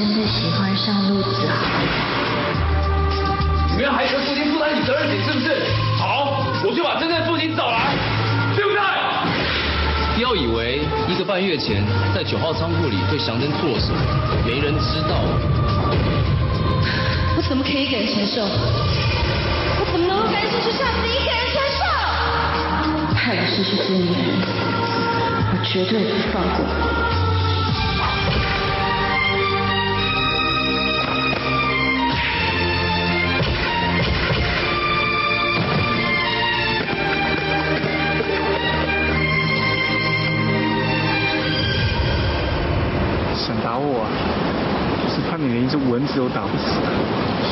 真的喜欢上陆子豪。你们要孩子的父亲负担起责任起，是不是？好，我就把真正的父亲找来，对不对？不要以为一个半月前在九号仓库里对祥珍做了什么，没人知道。我怎么可以一个人承受？我怎么能够甘心去这样子一个人承受？害我失去尊严，我绝对不放过。连一只蚊子都打不死。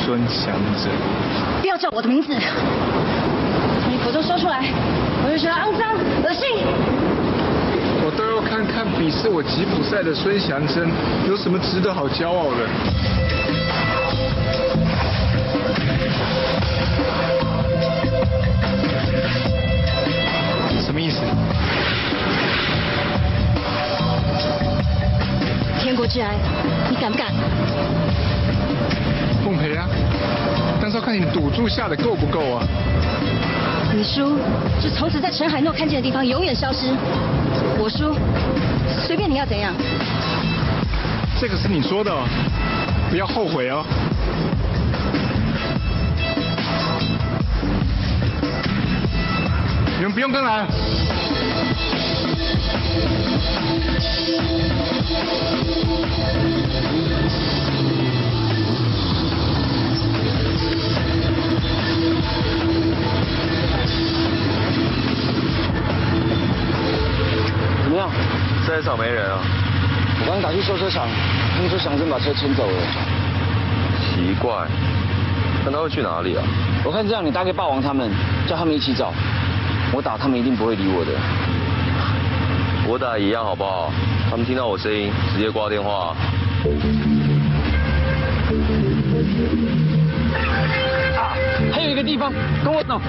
孙祥珍，不要叫我的名字，从你口中说出来，我就觉得肮脏、恶心。我倒要看看鄙视我吉普赛的孙祥珍有什么值得好骄傲的。什么意思？天国之爱，你敢不敢？啊，但是要看你赌注下的够不够啊。你输，就从此在陈海诺看见的地方永远消失。我输，随便你要怎样。这个是你说的哦，不要后悔哦。你们不用跟来。样？在场没人啊？我刚打去修车厂，他们说祥珍把车牵走了。奇怪，那他会去哪里啊？我看这样，你打给霸王他们，叫他们一起找。我打他们一定不会理我的。我打一样好不好？他们听到我声音，直接挂电话。啊，还有一个地方，跟我走。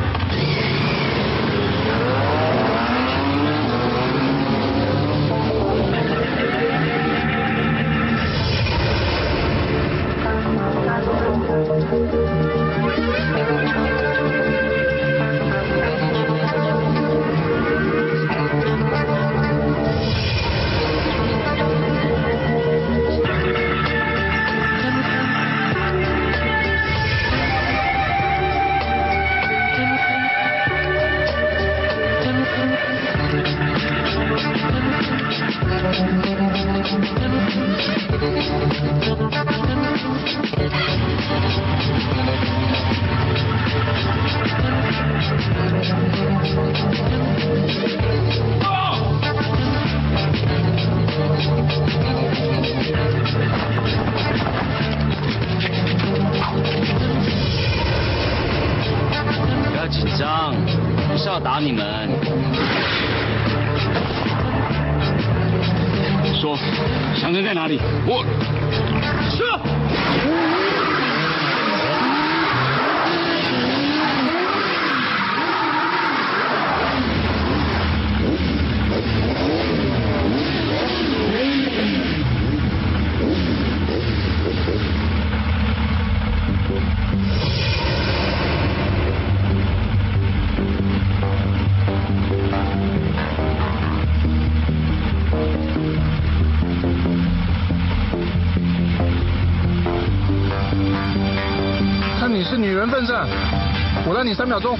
秒钟。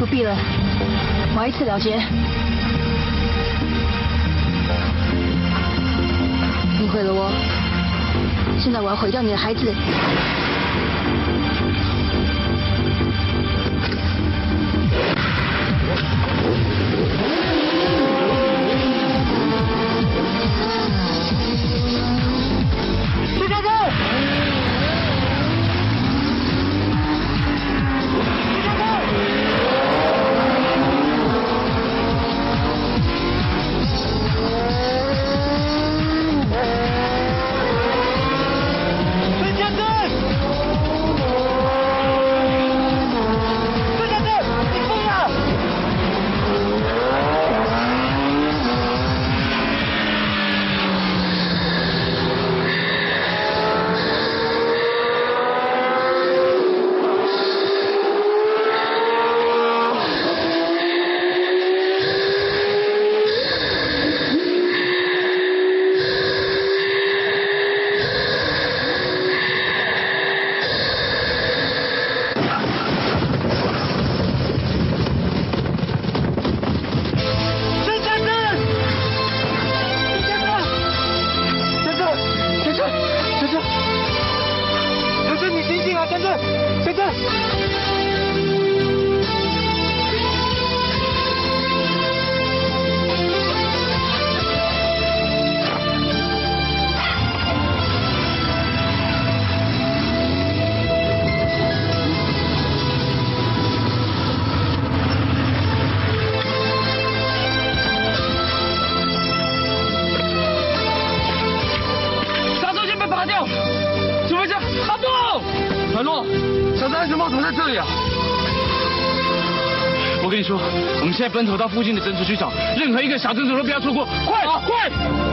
不必了，我一次了结。你毁了我，现在我要毁掉你的孩子。分头到附近的诊所去找任何一个小诊所都不要错过快快。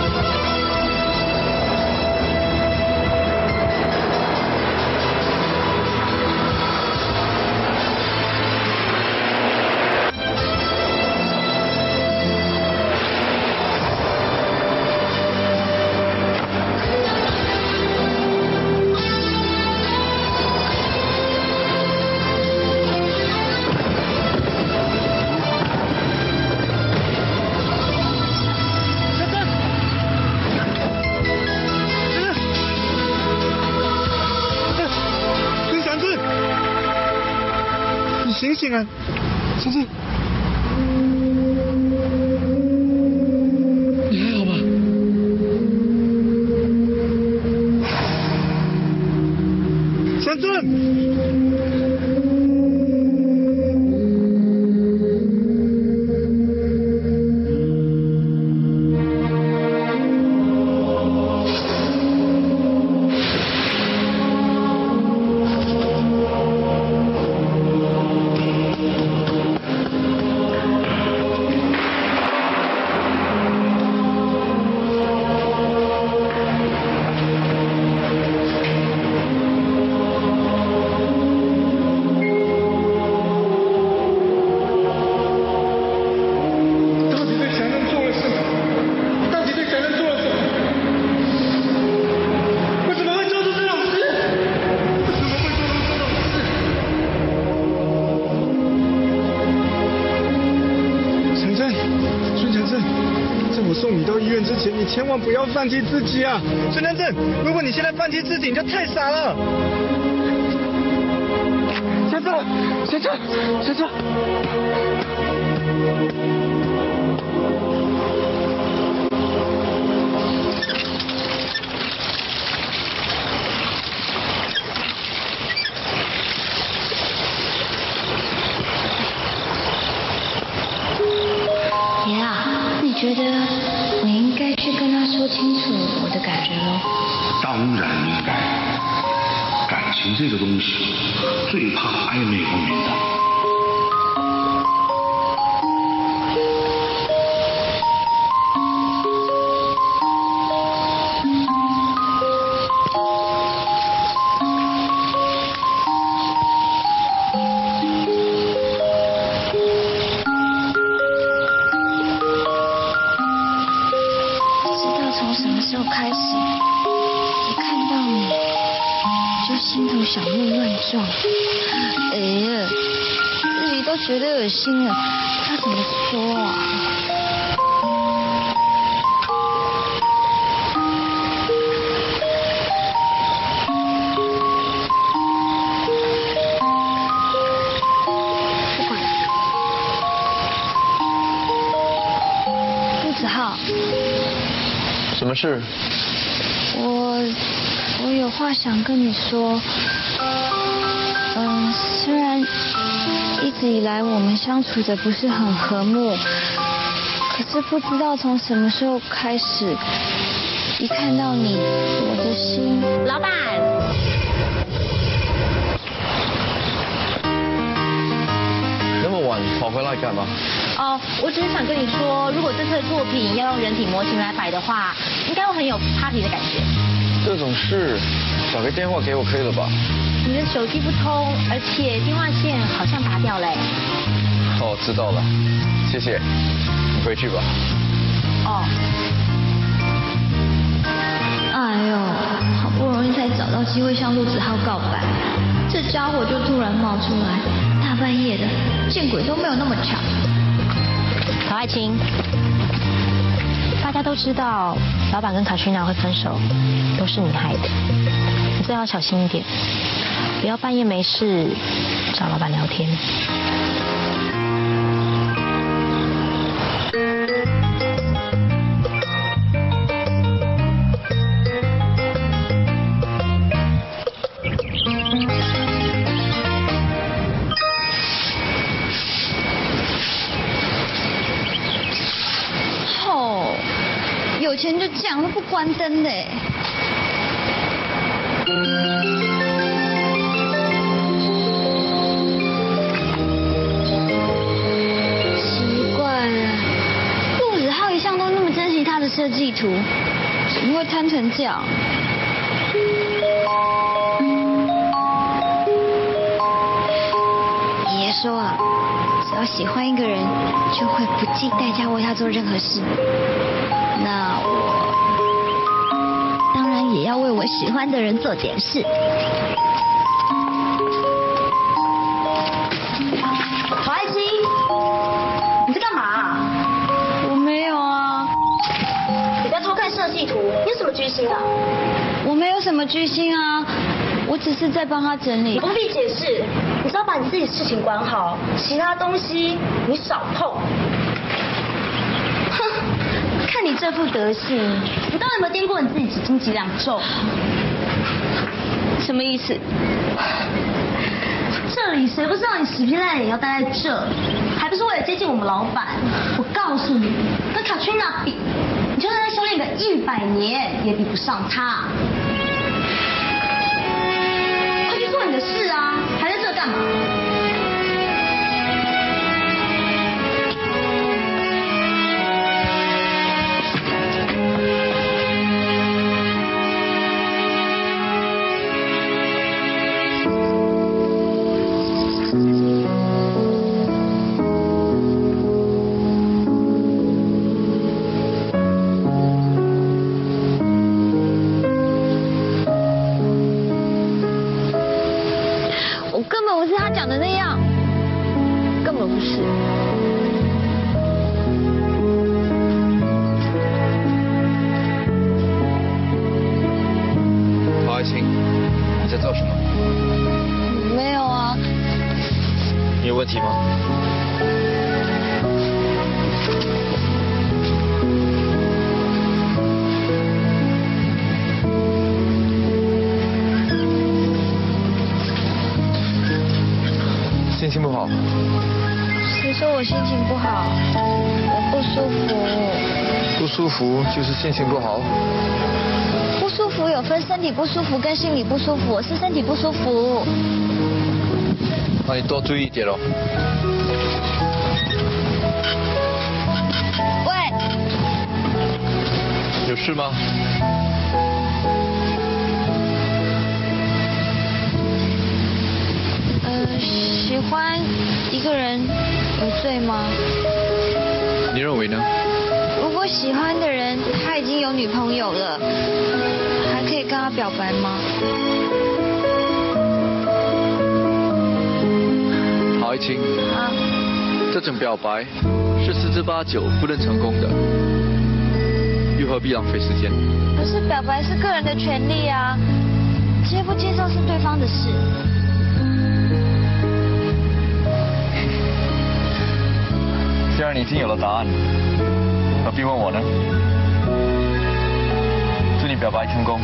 呀孙良正如果你现在放弃自己你就太傻了。先生先生先生。心了，他怎么说啊？不管了，陆子浩。什么事？我我有话想跟你说。嗯，虽然一直以来我们相处的不是很和睦，可是不知道从什么时候开始，一看到你，我的心……老板，那么晚跑回来干嘛？哦，我只是想跟你说，如果这次的作品要用人体模型来摆的话，应该会很有 party 的感觉。这种事打个电话给我可以了吧？你的手机不通，而且电话线好像拔掉嘞。哦，知道了，谢谢。你回去吧。哦，哎呦，好不容易才找到机会向陆子浩告白，这家伙就突然冒出来，大半夜的，见鬼都没有那么巧。曹爱卿，大家都知道老板跟卡西娜会分手，都是你害的，你最好小心一点，不要半夜没事找老板聊天。吼、有钱就这样，都不关灯的设计图，怎么会摊成这样？爷爷说啊，只要喜欢一个人，就会不计代价为他做任何事。那我当然也要为我喜欢的人做点事。我没有什么居心啊，我只是在帮他整理。不必解释，你只要把你自己的事情管好，其他东西你少碰。哼，看你这副德行，你到底有没有掂过你自己几斤几两重？什么意思？这里谁不知道你死皮赖脸要待在这，还不是为了接近我们老板？我告诉你，跟卡翠娜比，一百年，也比不上他。快去做你的事啊，还在这干嘛？服，就是心情不好？不舒服有分身体不舒服跟心理不舒服，我是身体不舒服。那你多注意一点喽。喂，有事吗？呃，喜欢一个人有罪吗？你认为呢？喜欢的人他已经有女朋友了，还可以跟他表白吗？郝爱卿，啊，这种表白是十之八九不能成功的，又何必浪费时间？可是表白是个人的权利啊，接不接受是对方的事。既然你已经有了答案，何必问我呢？祝你表白成功。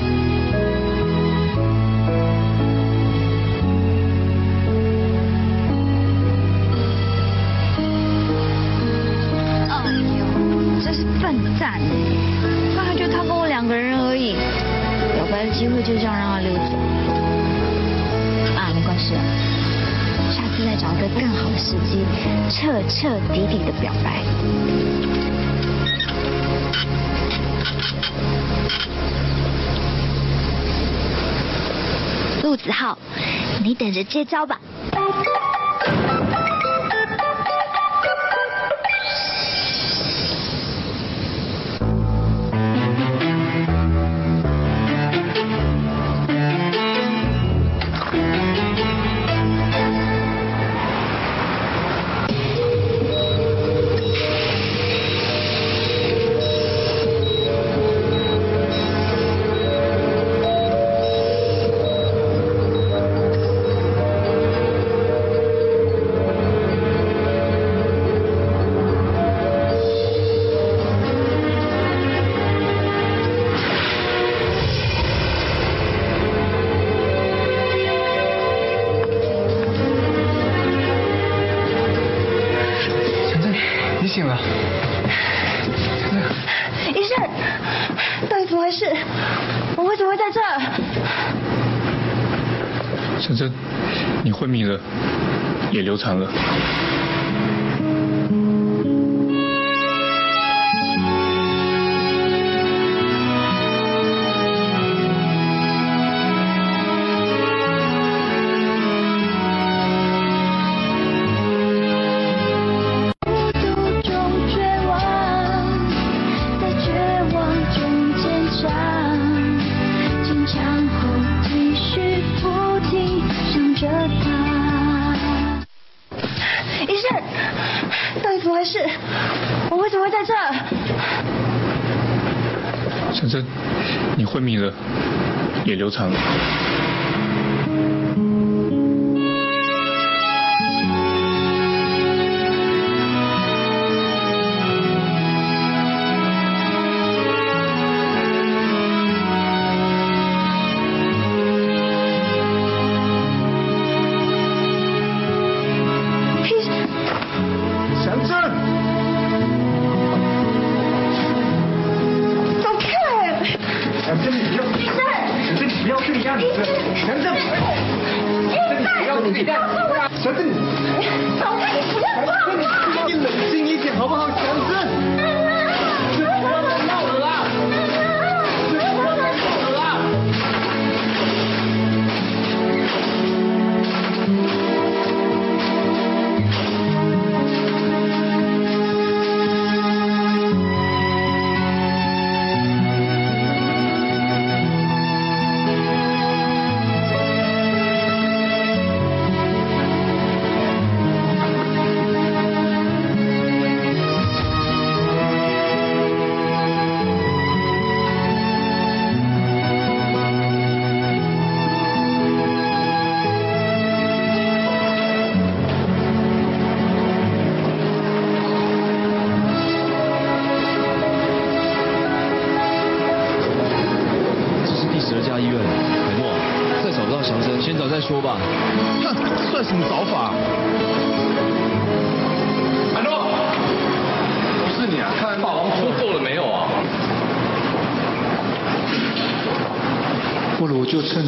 哎呦，真是笨蛋哎！本来就他跟我两个人而已，表白的机会就这样让他溜走。啊，没关系，下次再找一个更好的时机，彻彻底底的表白。子浩，你等着接招吧。昏迷了，也流产了。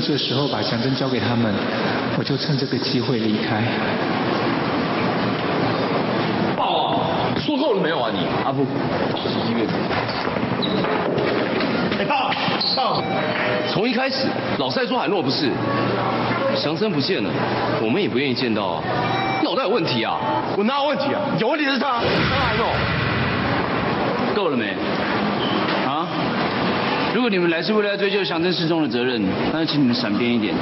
这时候把祥珍交给他们，我就趁这个机会离开。报啊！说够了没有啊你？阿布，洗衣月哎，报报！从一开始，老赛说海诺不是，祥生不见了，我们也不愿意见到啊。脑袋有问题啊！我哪有问题啊？有问题是他，他海诺。够了没？啊？如果你们来是为了要追究祥真失踪的责任，那就请你们闪边一点。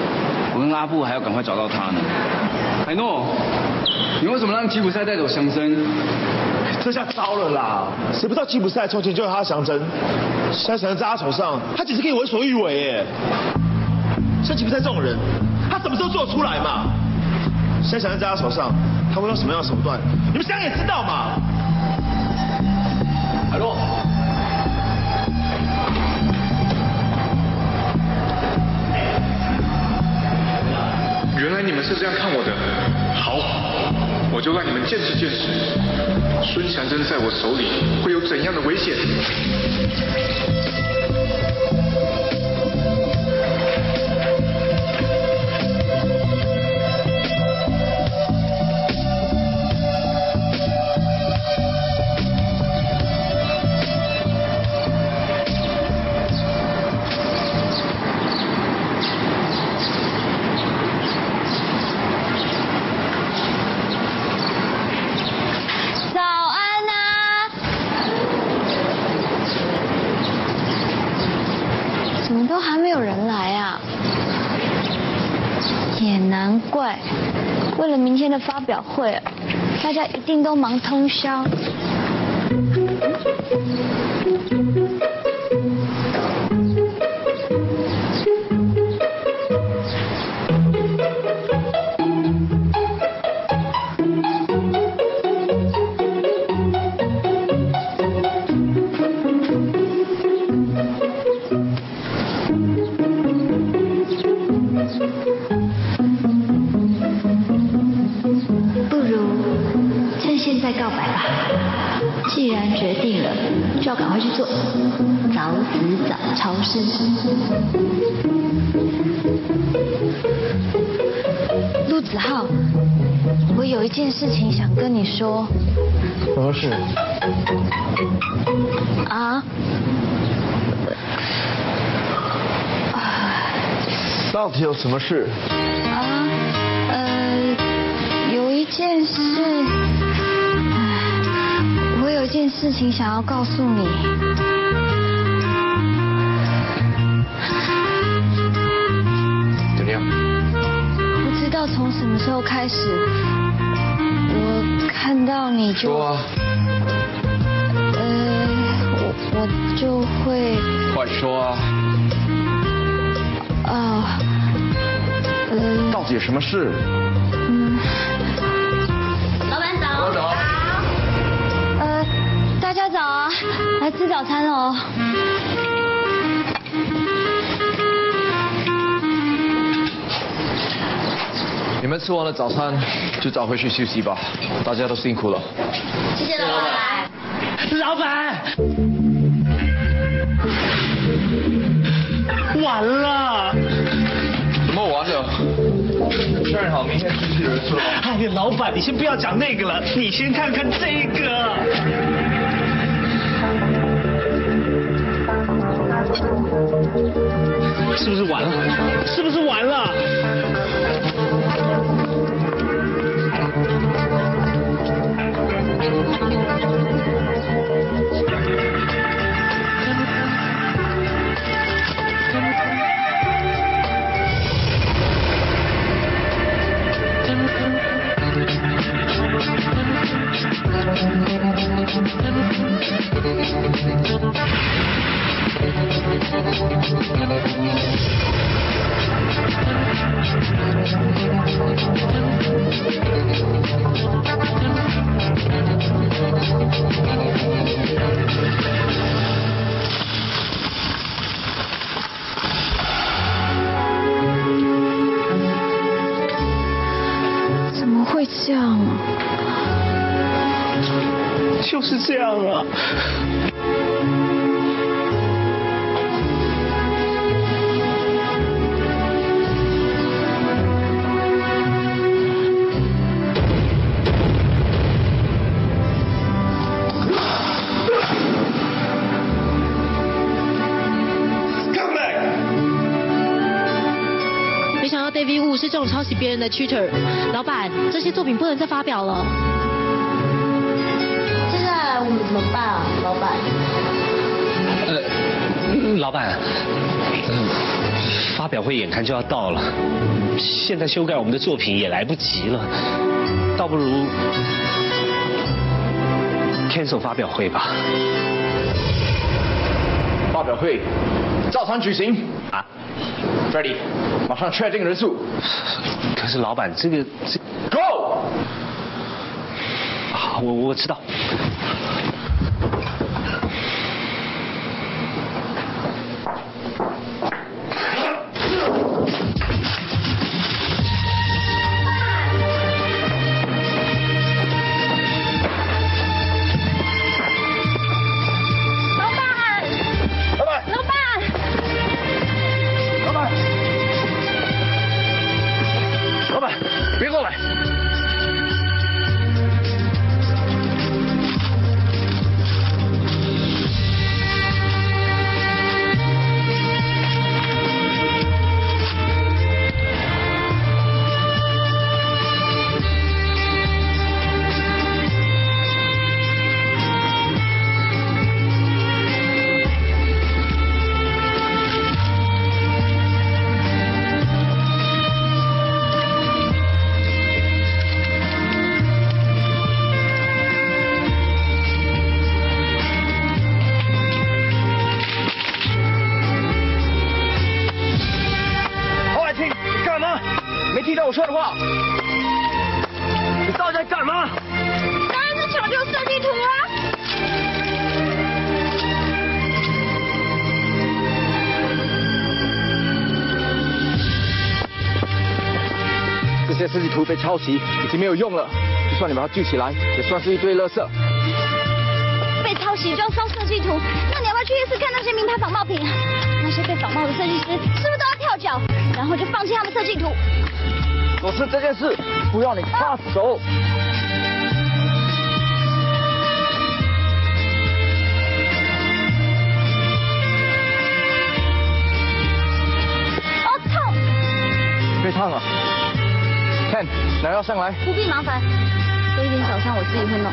我跟阿布还要赶快找到他呢。海诺，你为什么让吉普赛带走祥生？这下糟了啦！谁不知道吉普赛从前就有他的祥真，现在祥真在他手上，他简直可以为所欲为耶！像吉普赛这种人，他什么时候做得出来嘛？现在祥真在他手上，他会用什么样的手段？你们想也知道嘛！原来你们是这样看我的，好，我就让你们见识见识，孙强珍在我手里会有怎样的危险。表会，大家一定都忙通宵。到底有什么事？啊，呃，有一件事，我有一件事情想要告诉你。怎么样？不知道从什么时候开始，我看到你就，说啊，有什么事？嗯，老板早。我走。呃，大家早啊，来吃早餐哦。你们吃完了早餐，就早回去休息吧。大家都辛苦了。谢谢老板。老板，完了！正好明天机器人说。哎呀，老板，你先不要讲那个了，你先看看这个。是不是完了？是不是完了？怎是这样啊！Come back！没想到 David 物是这种抄袭别人的 cheater，老板，这些作品不能再发表了。老板，嗯，发表会眼看就要到了，现在修改我们的作品也来不及了，倒不如 cancel 发表会吧。发表会照常举行啊，Freddy，马上确定人数。可是老板，这个这 Go。好，我我知道。抄袭，已经没有用了。就算你把它聚起来，也算是一堆垃圾。被抄袭就要烧设计图，那你要不要去夜市看那些名牌仿冒品啊？那些被仿冒的设计师是不是都要跳脚，然后就放弃他们设计图？我是这件事，不要你插手。哦，痛！被烫了。拿药上来。不必麻烦，这一点小伤我自己会弄。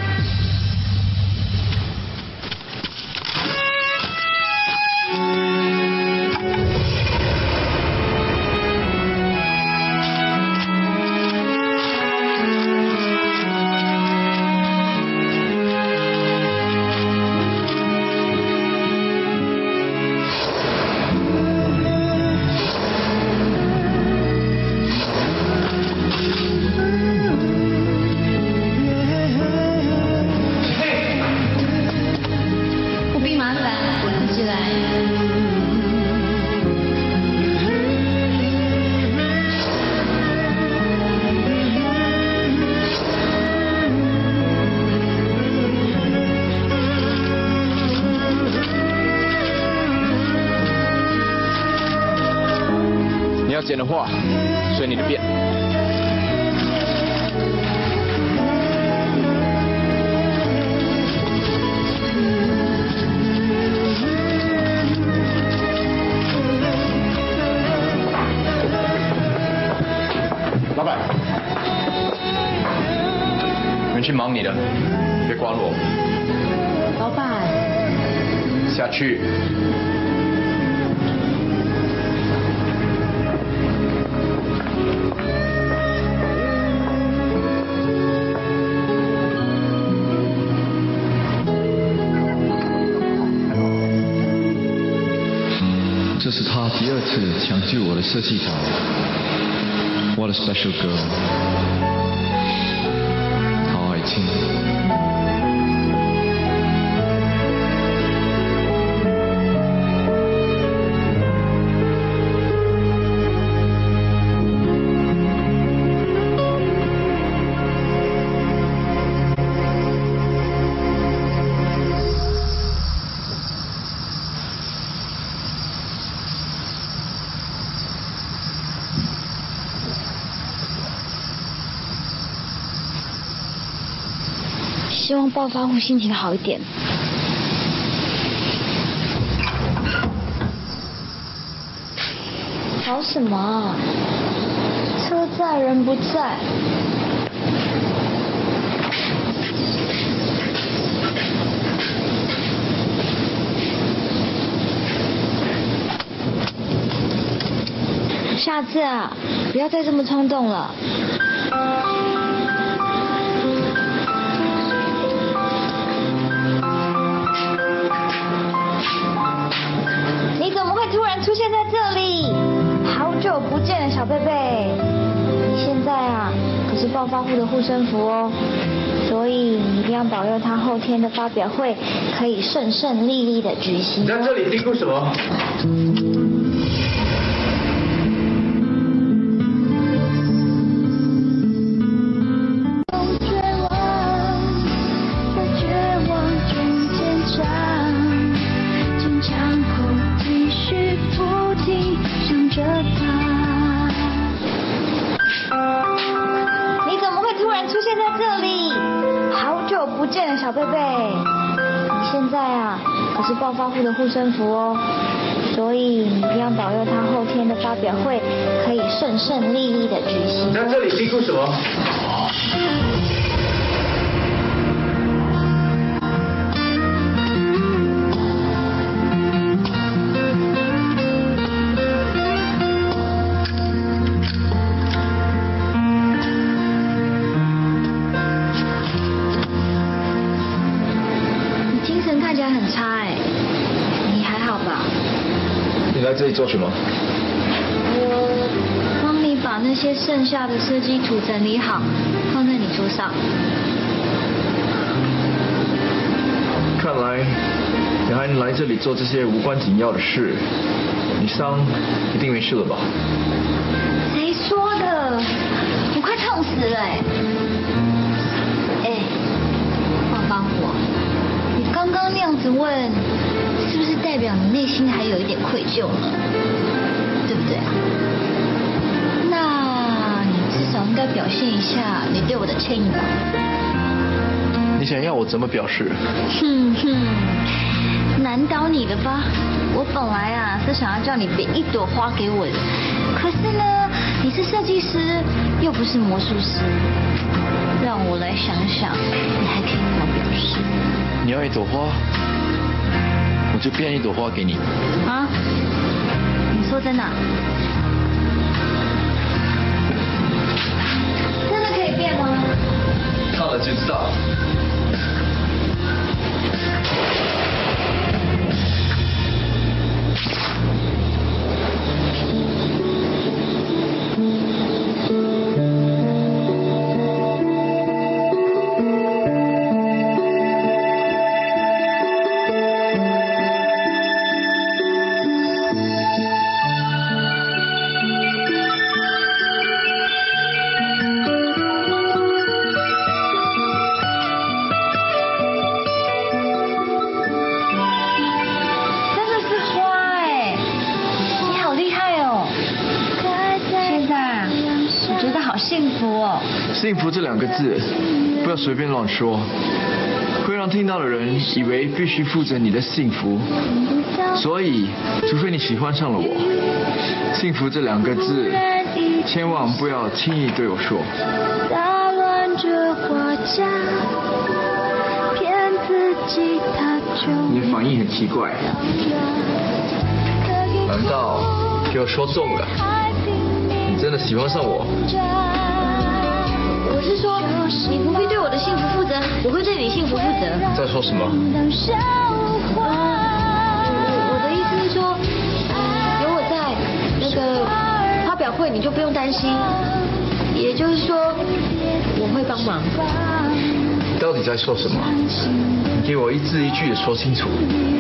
次抢救我的设计稿。What a special girl， 暴发户心情好一点。吵什么？车在人不在。下次啊，不要再这么冲动了。现在这里？好久不见了，小贝贝。你现在啊，可是暴发户的护身符哦，所以你一定要保佑他后天的发表会可以顺顺利利的举行。你在这里嘀咕什么？护身符哦，所以你一定要保佑他后天的发表会可以顺顺利利的举行。那这里辛苦什么？做什么？我帮你把那些剩下的设计图整理好，放在你桌上。看来你还来这里做这些无关紧要的事，你伤一定没事了吧？谁说的？我快痛死了哎！哎，帮帮我，你刚刚那样子问，代表你内心还有一点愧疚呢？对不对啊？那你至少应该表现一下你对我的歉意吧。你想要我怎么表示？哼哼，难倒你了吧？我本来啊是想要叫你别一朵花给我的，可是呢，你是设计师，又不是魔术师，让我来想想，你还可以怎么表示？你要一朵花，我就变一朵花给你。啊？你说真的啊？真的可以变吗？看了就知道。随便乱说，会让听到的人以为必须负责你的幸福。所以，除非你喜欢上了我，幸福这两个字，千万不要轻易对我说。打乱这花架，骗自己它就你的反应很奇怪，难道给我说中了？你真的喜欢上？我在说什么？我的意思是说，有我在，那个发表会你就不用担心。也就是说，我会帮忙。你到底在说什么？你给我一字一句的说清楚。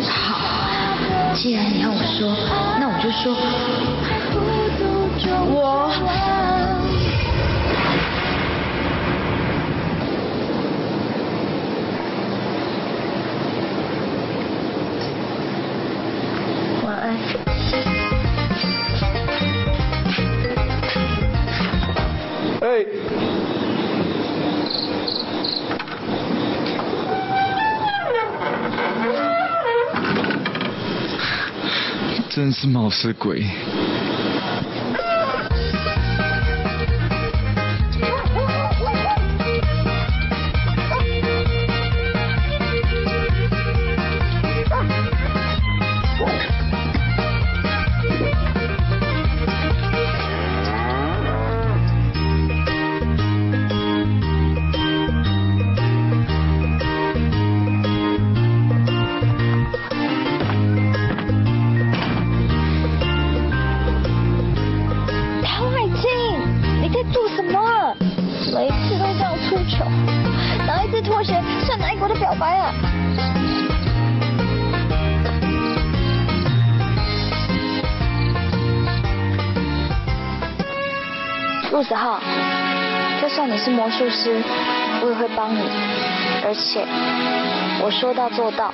好，既然你要我说，那我就说，我真是冒失鬼。而且我说到做到。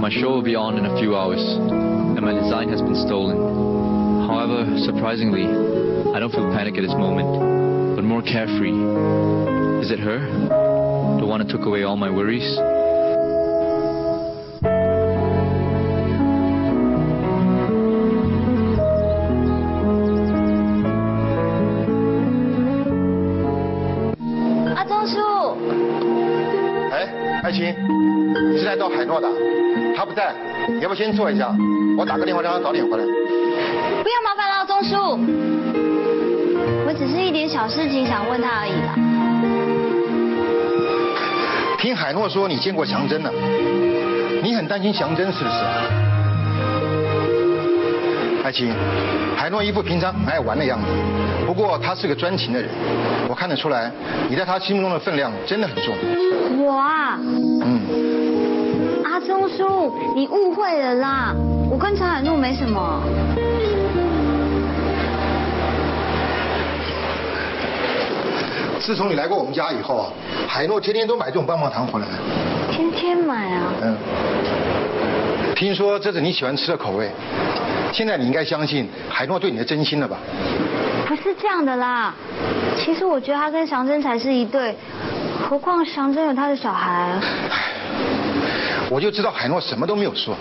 My show will be on in a few hours, and my design has been stolen. However, surprisingly, I don't feel panic at this moment, but more carefree. Is it her? The one that took away all my worries? 哎，爱卿，你是来找海诺的？他不在，你要不先坐一下？我打个电话让他早点回来。不要麻烦了，钟叔。我只是一点小事情想问他而已啦。听海诺说你见过祥珍了，你很担心祥珍是不是？爱卿，海诺一副平常很爱玩的样子，不过他是个专情的人，我看得出来，你在他心目中的分量真的很重。我啊，嗯，阿忠叔，你误会了啦，我跟陈海诺没什么。自从你来过我们家以后啊，海诺天天都买这种棒棒糖回来。天天买啊。嗯。听说这是你喜欢吃的口味，现在你应该相信海诺对你的真心了吧？不是这样的啦，其实我觉得他跟祥珍才是一对，何况祥珍有他的小孩。我就知道海诺什么都没有说，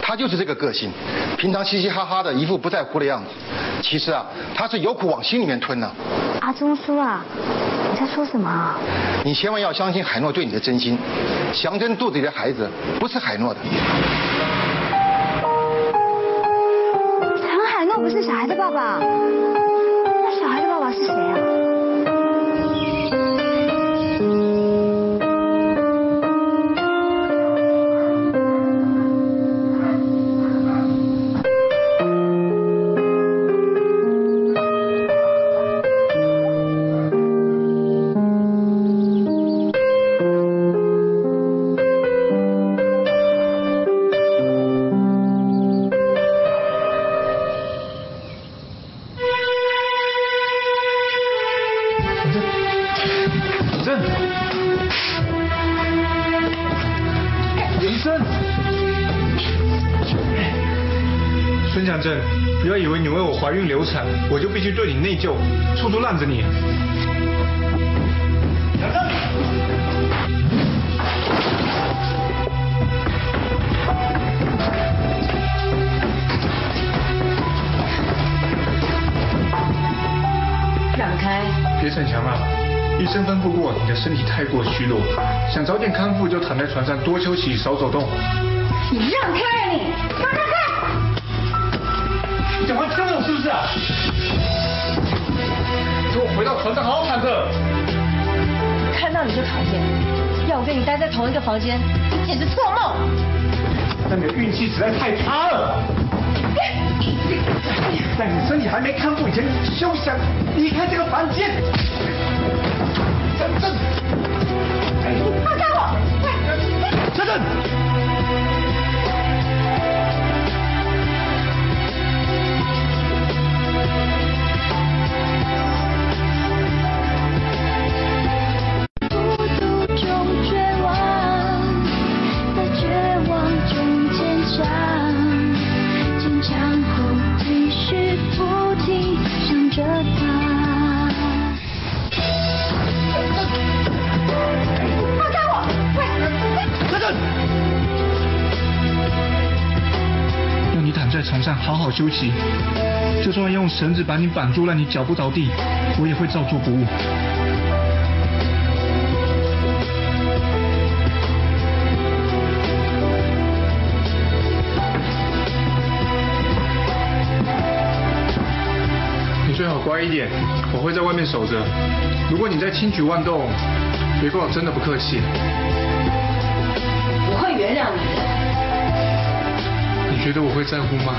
他就是这个个性，平常嘻嘻哈哈的，一副不在乎的样子。其实啊，他是有苦往心里面吞呢、阿忠叔啊，你在说什么啊？你千万要相信海诺对你的真心，祥珍肚子里的孩子不是海诺的。陈海诺不是小孩的爸爸，正，延伸。孙强正，不要以为你为我怀孕流产，我就必须对你内疚，处处让着你。强正。让开！别逞强了，医生吩咐过，你的身体太过虚弱，想早点康复就躺在床上多休息，少走动。你让开啊你！让开开！你讲话呛我是不是啊？给我回到床上好好躺着。看到你就讨厌，要我跟你待在同一个房间，你简直做梦！但你的运气实在太差了。在你身体还没康复以前，休想离开这个房间。放开我！真正。休息，就算用绳子把你绑住，让你脚不着地，我也会照做不误。你最好乖一点，我会在外面守着。如果你再轻举妄动，别怪我真的不客气。我会原谅你的。你觉得我会在乎吗？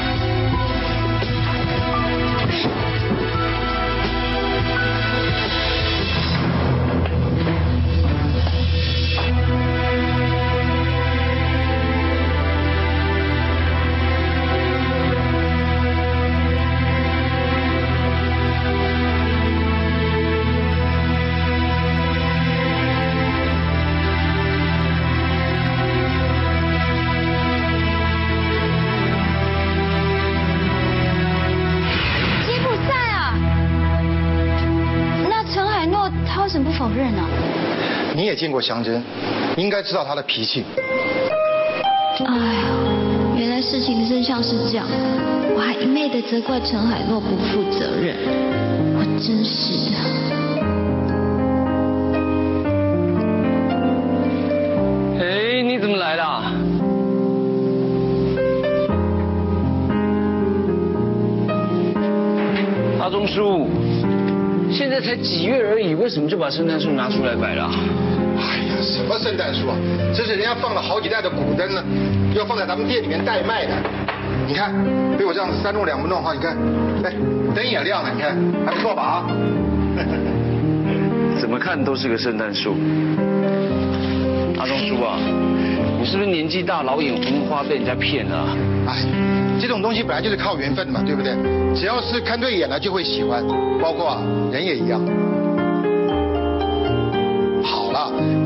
见过祥珍，应该知道她的脾气。哎呀，原来事情的真相是这样，我还一昧的责怪陈海诺不负责任，我真是的。哎，你怎么来了？阿忠叔，现在才几月而已，为什么就把圣诞树拿出来摆了？么圣诞树啊？这是人家放了好几代的古灯呢，要放在咱们店里面代卖的。你看，被我这样子三弄两不弄哈，你看，哎，灯也亮了，你看还不错吧啊？怎么看都是个圣诞树。阿忠叔啊，你是不是年纪大，老眼昏花，被人家骗了、啊？哎，这种东西本来就是靠缘分嘛，对不对？只要是看对眼了就会喜欢，包括啊人也一样。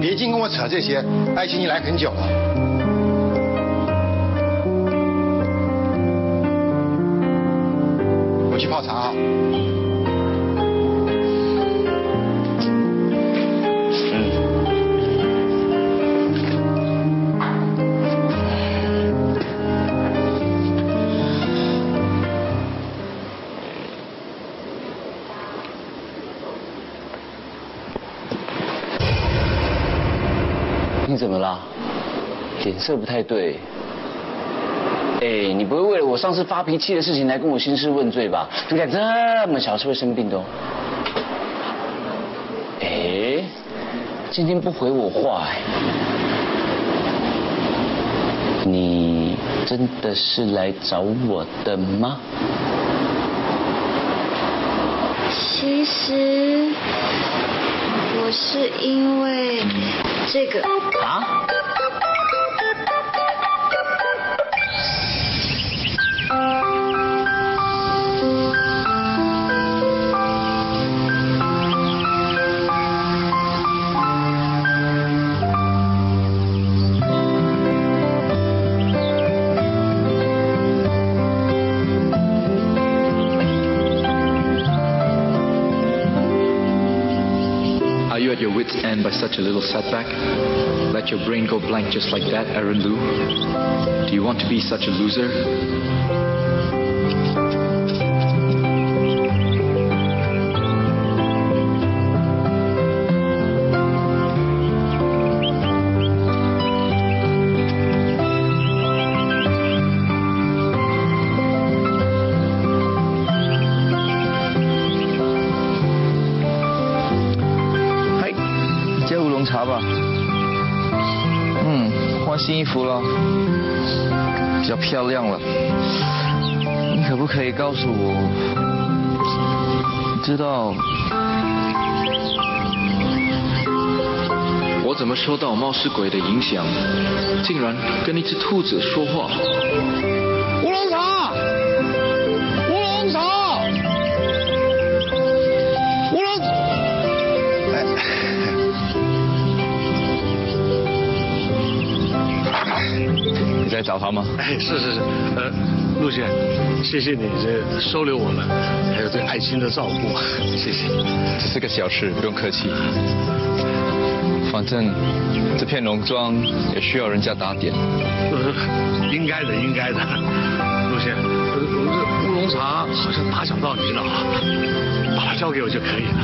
别净跟我扯这些，爱情已来很久了。怎么了？脸色不太对。哎，你不会为了我上次发脾气的事情来跟我兴师问罪吧？你敢这么小是会生病的哦。哎，今天不回我话哎，你真的是来找我的吗？其实我是因为这个啊。Such a little setback? Let your brain go blank just like that, Aaron Lou? Do you want to be such a loser? 不了，比较漂亮了。你可不可以告诉我，你知道我怎么受到冒失鬼的影响，竟然跟一只兔子说话？在找他吗？哎，是是是，呃，陆先，谢谢你这收留我们，还有对爱心的照顾，谢谢。只是个小事，不用客气。反正这片农庄也需要人家打点。呃，应该的，应该的。陆先，呃，我这乌龙茶好像打搅到您了啊，把它交给我就可以了。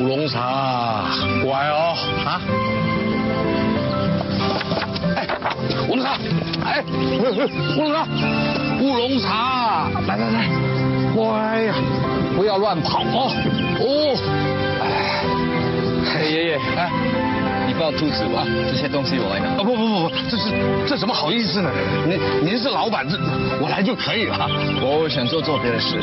乌龙茶，乖哦，啊。茶，哎，乌龙茶，乌龙茶，来来来，乖呀，不要乱跑哦。哦，哎，爷爷，哎，你不要兔子吧，这些东西我来拿。啊不不不不，这是这怎么好意思呢？您您是老板，这我来就可以了。我想做做别的事。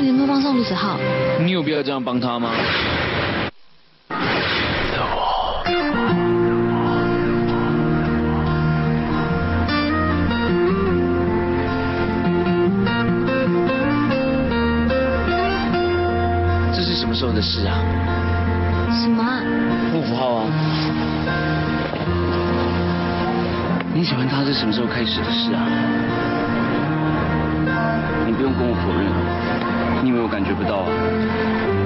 到底能不能帮上陆子浩？你有必要这样帮他吗？这是什么时候的事啊？什么啊？陆子浩啊，你喜欢他是什么时候开始的事啊？你不用跟我否认感觉不到啊？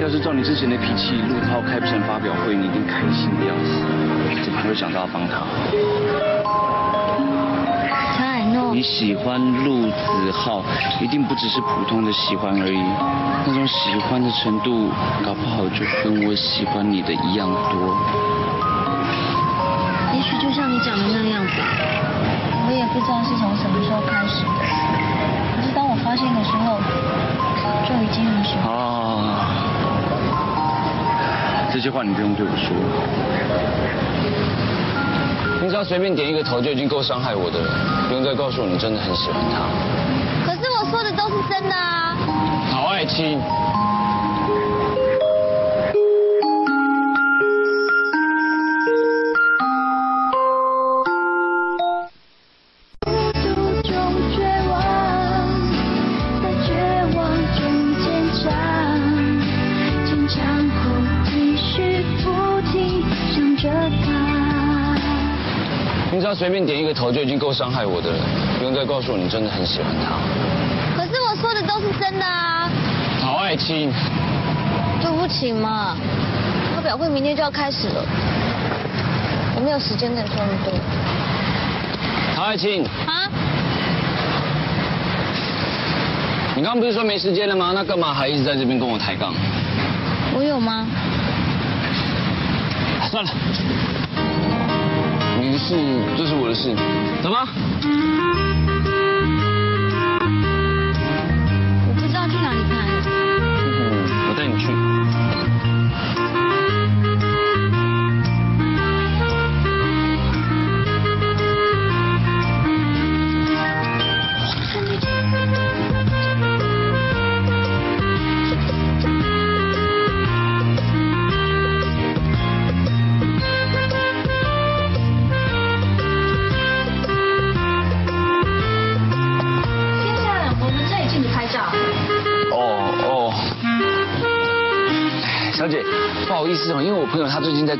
要是照你之前的脾气，陆子浩开不成发表会，你一定开心的要死，怎么会想到要帮他？陈海诺，你喜欢陆子浩，一定不只是普通的喜欢而已，那种喜欢的程度，搞不好就跟我喜欢你的一样多。也许就像你讲的那样吧，我也不知道是从什么时候开始的，可是当我发现的时候，就已经很喜欢。啊，这些话你不用对我说。平常随便点一个头就已经够伤害我的了，不用再告诉我你真的很喜欢他。可是我说的都是真的啊。好爱妻。随便点一个头就已经够伤害我的了，不用再告诉我你真的很喜欢他。可是我说的都是真的啊。好爱卿。对不起嘛，发表会明天就要开始了，我没有时间跟你说那么多。陶爱卿，啊？你刚刚不是说没时间了吗？那干嘛还一直在这边跟我抬杠？我有吗？算了，你的事就是我的事，走吧。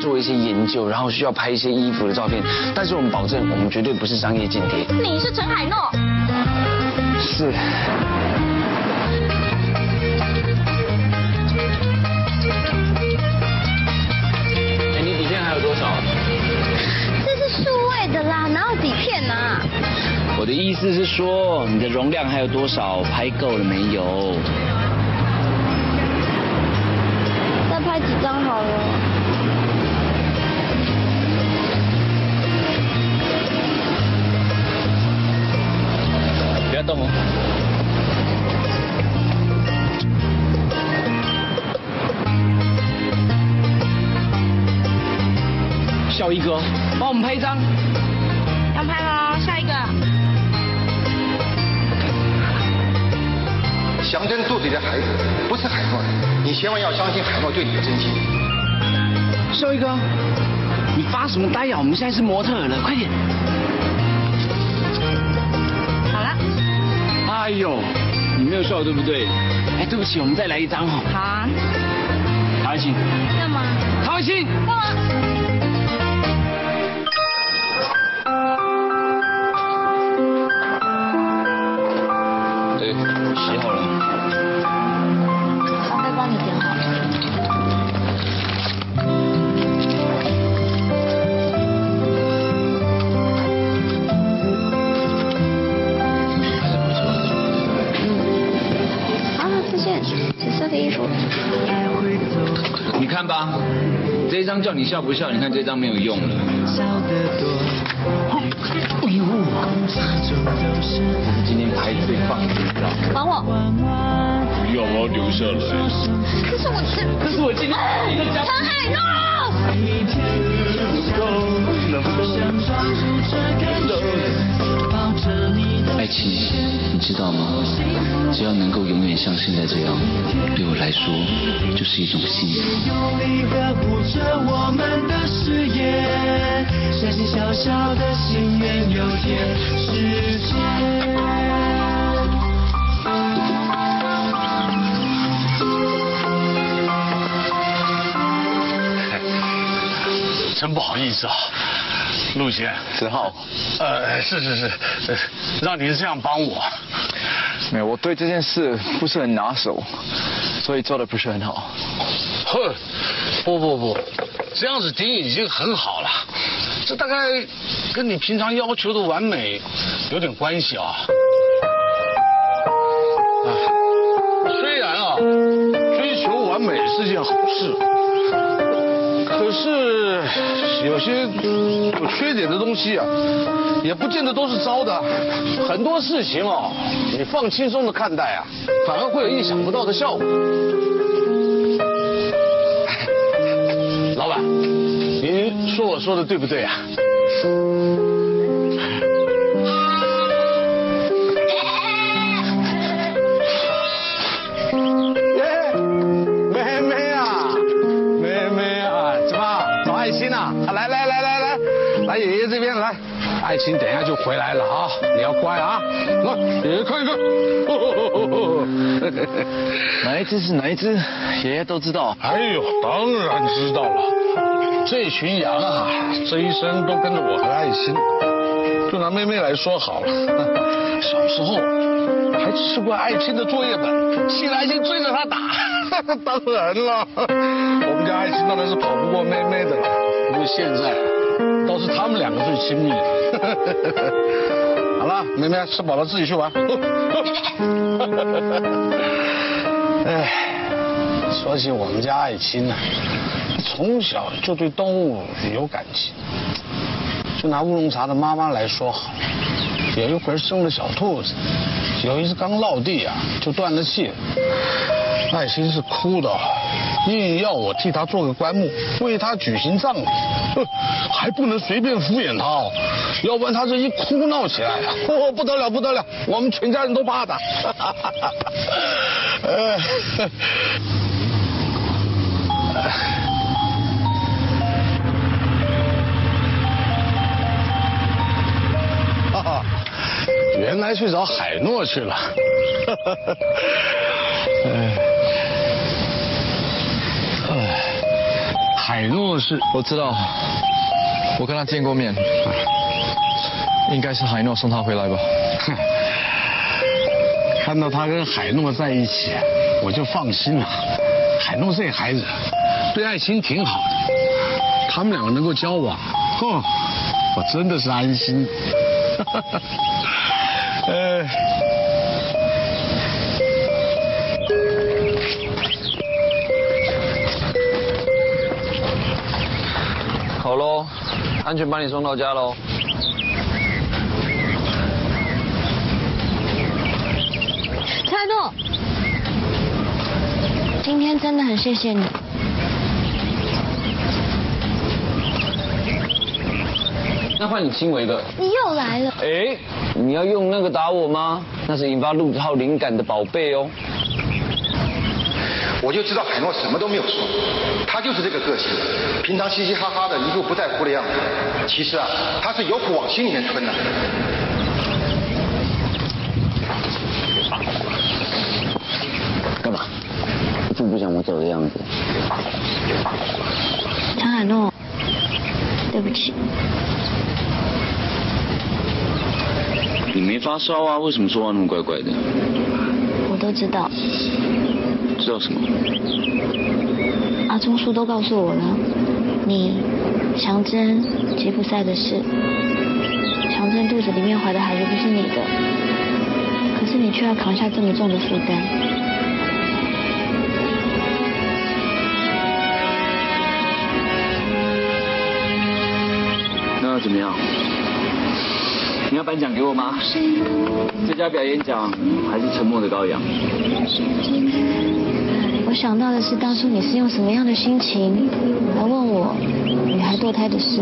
做一些研究，然后需要拍一些衣服的照片，但是我们保证，我们绝对不是商业间谍。你是陈海诺。是。哎，你底片还有多少？这是数位的啦，哪有底片啊？我的意思是说，你的容量还有多少？拍够了没有？再拍几张好了。孝一哥，帮我们拍一张。要拍喽，下一个。祥珍肚子里的孩子不是海诺的，你千万要相信海诺对你的真心。孝一哥，你发什么呆呀？我们现在是模特儿了，快点。好了。哎呦，你没有笑对不对？哎，对不起，我们再来一张哦。好啊。陶爱卿，干嘛？陶爱卿，干嘛？张叫你笑不笑？你看这张没有用了。哎呦，今天拍最棒的，还我！不要，我要留下来。可是我这……可是我今天你。陈海诺。你知道吗？只要能够永远像现在这样，对我来说就是一种幸福。用力的谱着我们的誓言，相信小小的心愿有天实现。真不好意思啊，陆贤。子浩。呃，是是是，呃让你这样帮我。没有，我对这件事不是很拿手，所以做的不是很好。哼，不不不，这样子顶已经很好了。这大概跟你平常要求的完美有点关系啊。啊，虽然啊，追求完美是件好事，可是有些有缺点的东西啊，也不见得都是糟的。很多事情哦，你放轻松的看待啊，反而会有意想不到的效果。老板，您说我说的对不对啊？心等一下就回来了啊，你要乖啊，来爷爷看一看。哪一只是哪一只，爷爷都知道。哎呦，当然知道了。这群羊啊，这一生都跟着我和爱心。就拿妹妹来说好了，小时候还吃过爱心的作业本，气得爱心追着他打。当然了，我们家爱心当然是跑不过妹妹的了。不过现在倒是他们两个最亲密了。好了，妹妹吃饱了自己去玩。哎，说起我们家爱青呢，从小就对动物有感情。就拿乌龙茶的妈妈来说好，有一回生了小兔子，有一次刚落地啊就断了气，爱心是哭的，硬要我替他做个棺木，为他举行葬礼，还不能随便敷衍他哦，要不然他这一哭闹起来啊，哦不得了不得了，我们全家人都怕他。呃哈哈，原来去找海诺去了。哈哈哈，哎，海诺是我知道，我跟他见过面，应该是海诺送他回来吧。看到他跟海诺在一起，我就放心了。海诺这孩子对爱情挺好的，他们两个能够交往，哼，我真的是安心。呃，安全把你送到家喽。蔡诺，今天真的很谢谢你。那换你亲我一个。你又来了。哎，你要用那个打我吗？那是引发陆浩灵感的宝贝哦。我就知道海诺什么都没有说，他就是这个个性，平常嘻嘻哈哈的，一副不在乎的样子。其实啊，他是有苦往心里面吞的。干嘛？一副不想我走的样子。陈海诺，对不起。你没发烧啊？为什么说话那么怪怪的？我都知道，知道什么？阿忠叔都告诉我了。你，强真，吉普赛的事。强真肚子里面怀的孩子不是你的。可是你却要扛下这么重的负担。那要怎么样？你要颁奖给我吗？最佳表演奖还是沉默的羔羊？想到的是当初你是用什么样的心情来问我女孩堕胎的事，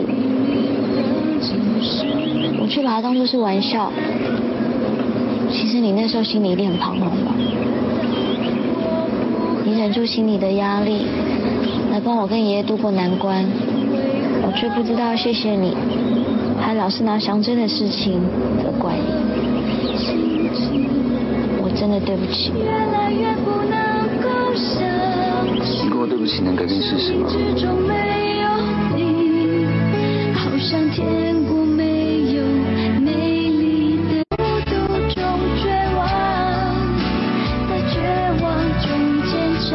我却把它当作是玩笑。其实你那时候心里一定很彷徨吧？你忍住心里的压力，来帮我跟爷爷度过难关，我却不知道谢谢你，还老是拿祥珍的事情责怪你。我真的对不起。你跟我对不起能改变事实吗？好像天国没有美丽的孤独中绝望，在绝望中坚强，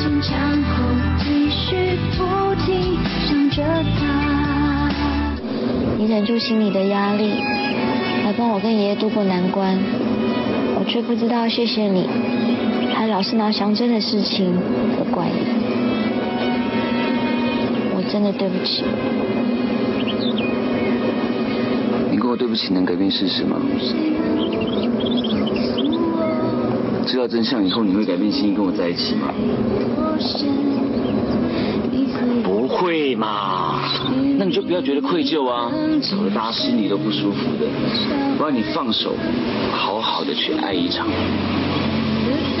坚强后继续不停想着他。你忍住心里的压力，来帮我跟爷爷度过难关，我却不知道谢谢你，老是拿祥珍的事情责怪你。我真的对不起。你跟我对不起能改变事实吗？知道真相以后，你会改变心意跟我在一起吗？不会嘛？那你就不要觉得愧疚啊，搞得大家心里都不舒服的。我让你放手，好好的去爱一场。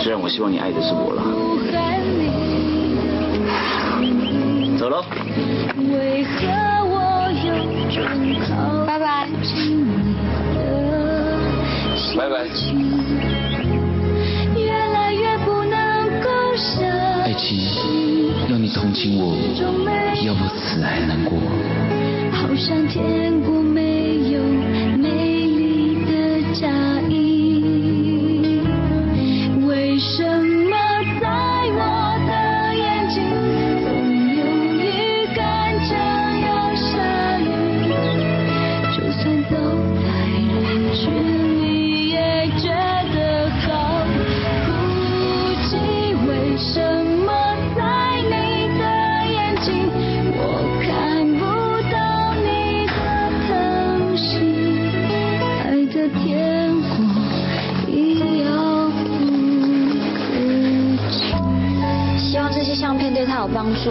虽然我希望你爱的是我啦。走喽。为何我有拜拜。爱情，要你同情我，要我死还难过。好像天有帮助。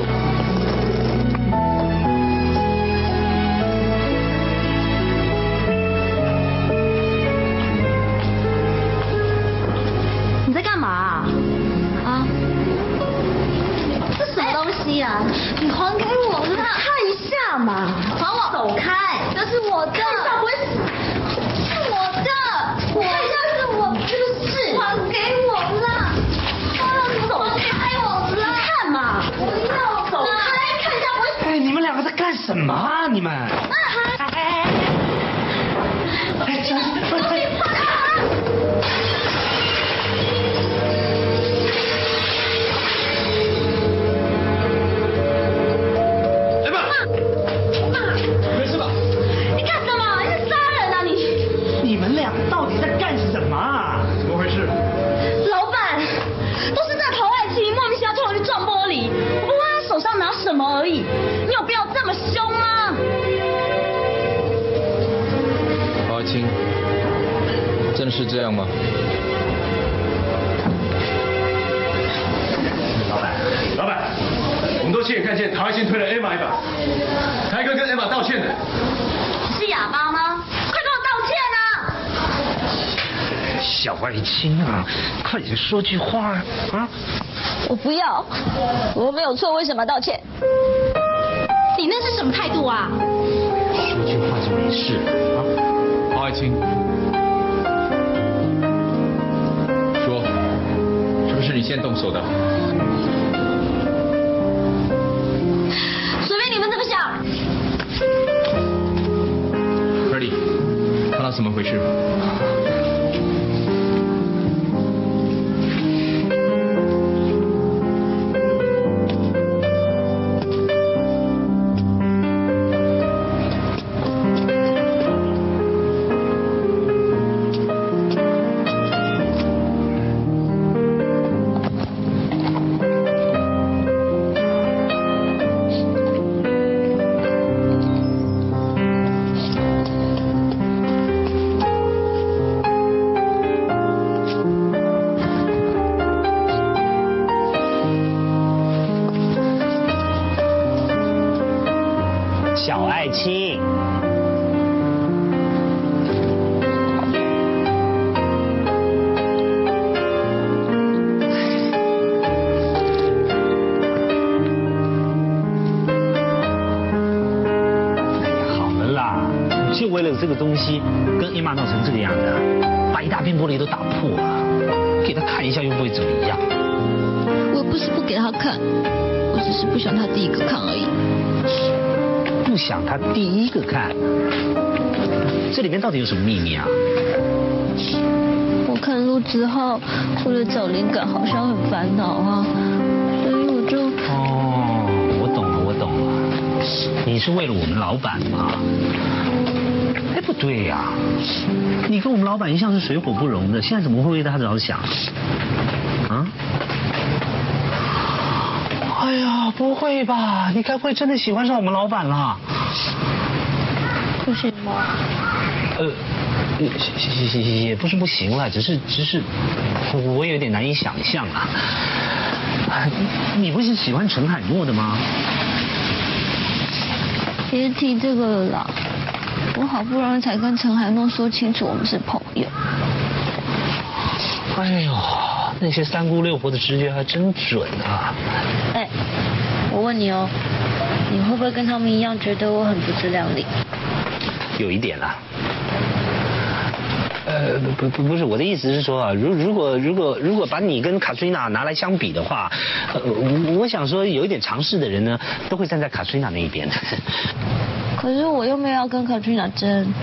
说句话啊！我不要，我没有错，为什么道歉？你那是什么态度啊？说句话就没事了啊！王爱卿，说，是不是你先动手的？里面到底有什么秘密啊？我看路之后，为了找灵感，好像很烦恼啊，所以我就哦，我懂了，我懂了，你是为了我们老板吗？哎，不对呀、你跟我们老板一向是水火不容的，现在怎么会为他着想？啊？哎呀，不会吧？你该不会真的喜欢上我们老板了？不行吗？呃，也也也也不是不行了，只是只是我有点难以想象啊。啊你你不是喜欢陈海默的吗？别提这个了啦，我好不容易才跟陈海诺说清楚我们是朋友。哎呦，那些三姑六婆的直觉还真准啊！哎，我问你哦，你会不会跟他们一样觉得我很不自量力？有一点啦。呃，不不不是，我的意思是说啊，如如果如果如果把你跟卡翠娜拿来相比的话，呃，我我想说有一点尝试的人呢，都会站在卡翠娜那一边的。可是我又没有要跟卡翠娜争，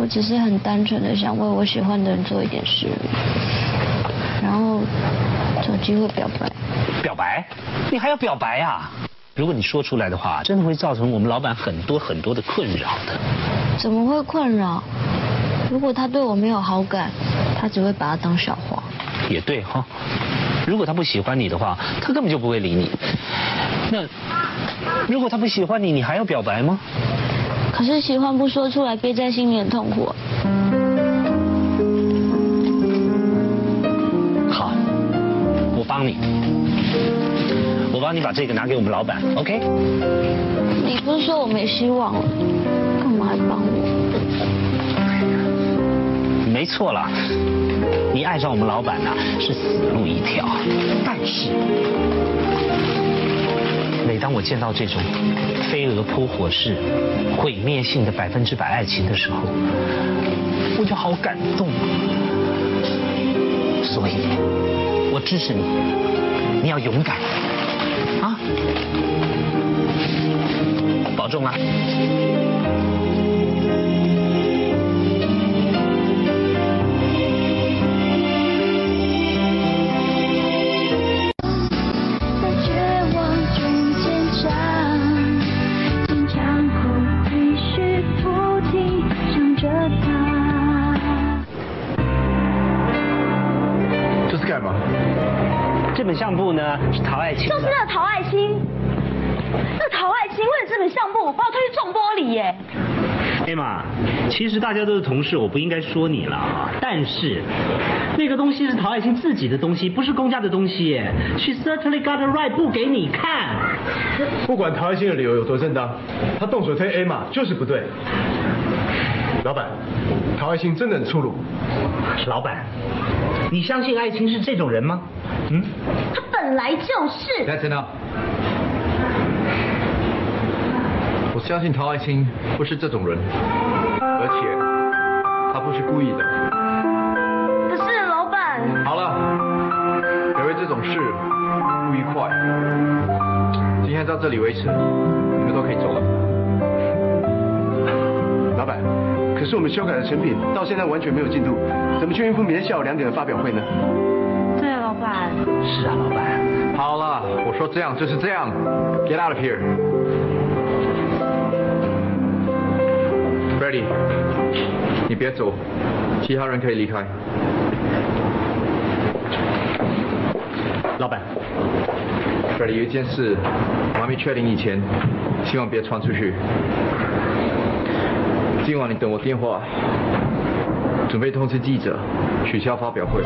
我只是很单纯的想为我喜欢的人做一点事，然后找机会表白。表白？你还要表白啊？如果你说出来的话，真的会造成我们老板很多很多的困扰的。怎么会困扰？如果他对我没有好感，他只会把他当笑话。也对哈，如果他不喜欢你的话，他根本就不会理你。那如果他不喜欢你，你还要表白吗？可是喜欢不说出来，憋在心里很痛苦。好，我帮你，我帮你把这个拿给我们老板，OK？你不是说我没希望了，干嘛还帮我？没错啦，你爱上我们老板呐、是死路一条，但是每当我见到这种飞蛾扑火式、毁灭性的百分之百爱情的时候，我就好感动。所以，我支持你，你要勇敢啊！保重啊！本相簿呢是陶爱卿就是那个陶爱卿，那陶爱卿为了这本相簿把我推去撞玻璃耶。艾玛，其实大家都是同事，我不应该说你了啊。但是那个东西是陶爱卿自己的东西，不是公家的东西耶。She certainly got a right 不给你看。不管陶爱卿的理由有多正当，他动手推 A 玛就是不对。老板，陶爱卿真的很粗鲁。老板，你相信爱卿是这种人吗？嗯？他本来就是。That's enough。我相信陶爱卿不是这种人，而且他不是故意的。可是老板，好了，因为这种事不愉快。今天到这里为止，你们都可以走了。老板，可是我们修改的成品到现在完全没有进度，怎么确定明天下午两点的发表会呢？是啊，老板。好了，我说这样就是这样。Get out of here。Ready，你别走，其他人可以离开。老板，Ready，有一件事我还没确定以前，希望别传出去。今晚你等我电话，准备通知记者取消发表会。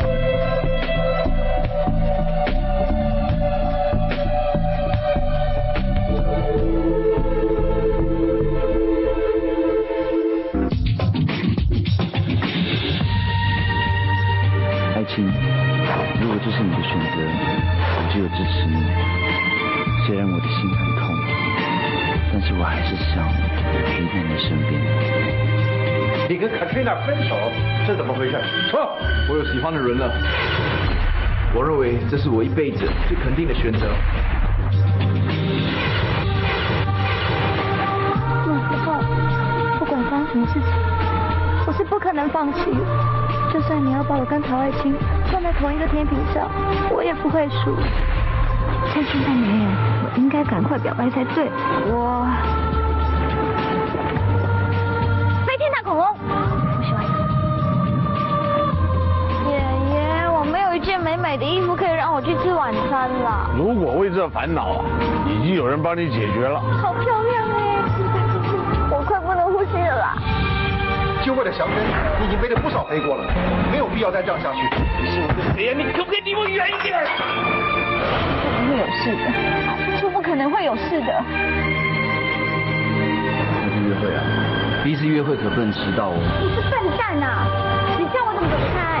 虽然我的心很痛，但是我还是想陪在你身边。你跟 Katrina 分手，这怎么回事？说，我有喜欢的人了。我认为这是我一辈子最肯定的选择。那时候，不管发生什么事情，我是不可能放弃。就算你要把我跟陶爱卿放在同一个天平上，我也不会输。趁现在没人，我应该赶快表白才对。我飞天大恐龙，我喜欢你。爷爷，我没有一件美美的衣服可以让我去吃晚餐了。如果为这烦恼啊，已经有人帮你解决了。好漂亮哎！我快不能呼吸了啦。就为了祥珍，你已经背了不少黑锅了，没有必要再这样下去。你是我的谁呀？你可不可以离我远一点？不会有事的，就不可能会有事的。那天约会啊，第一次约会可不能迟到哦。你是笨蛋啊！你叫我怎么走开？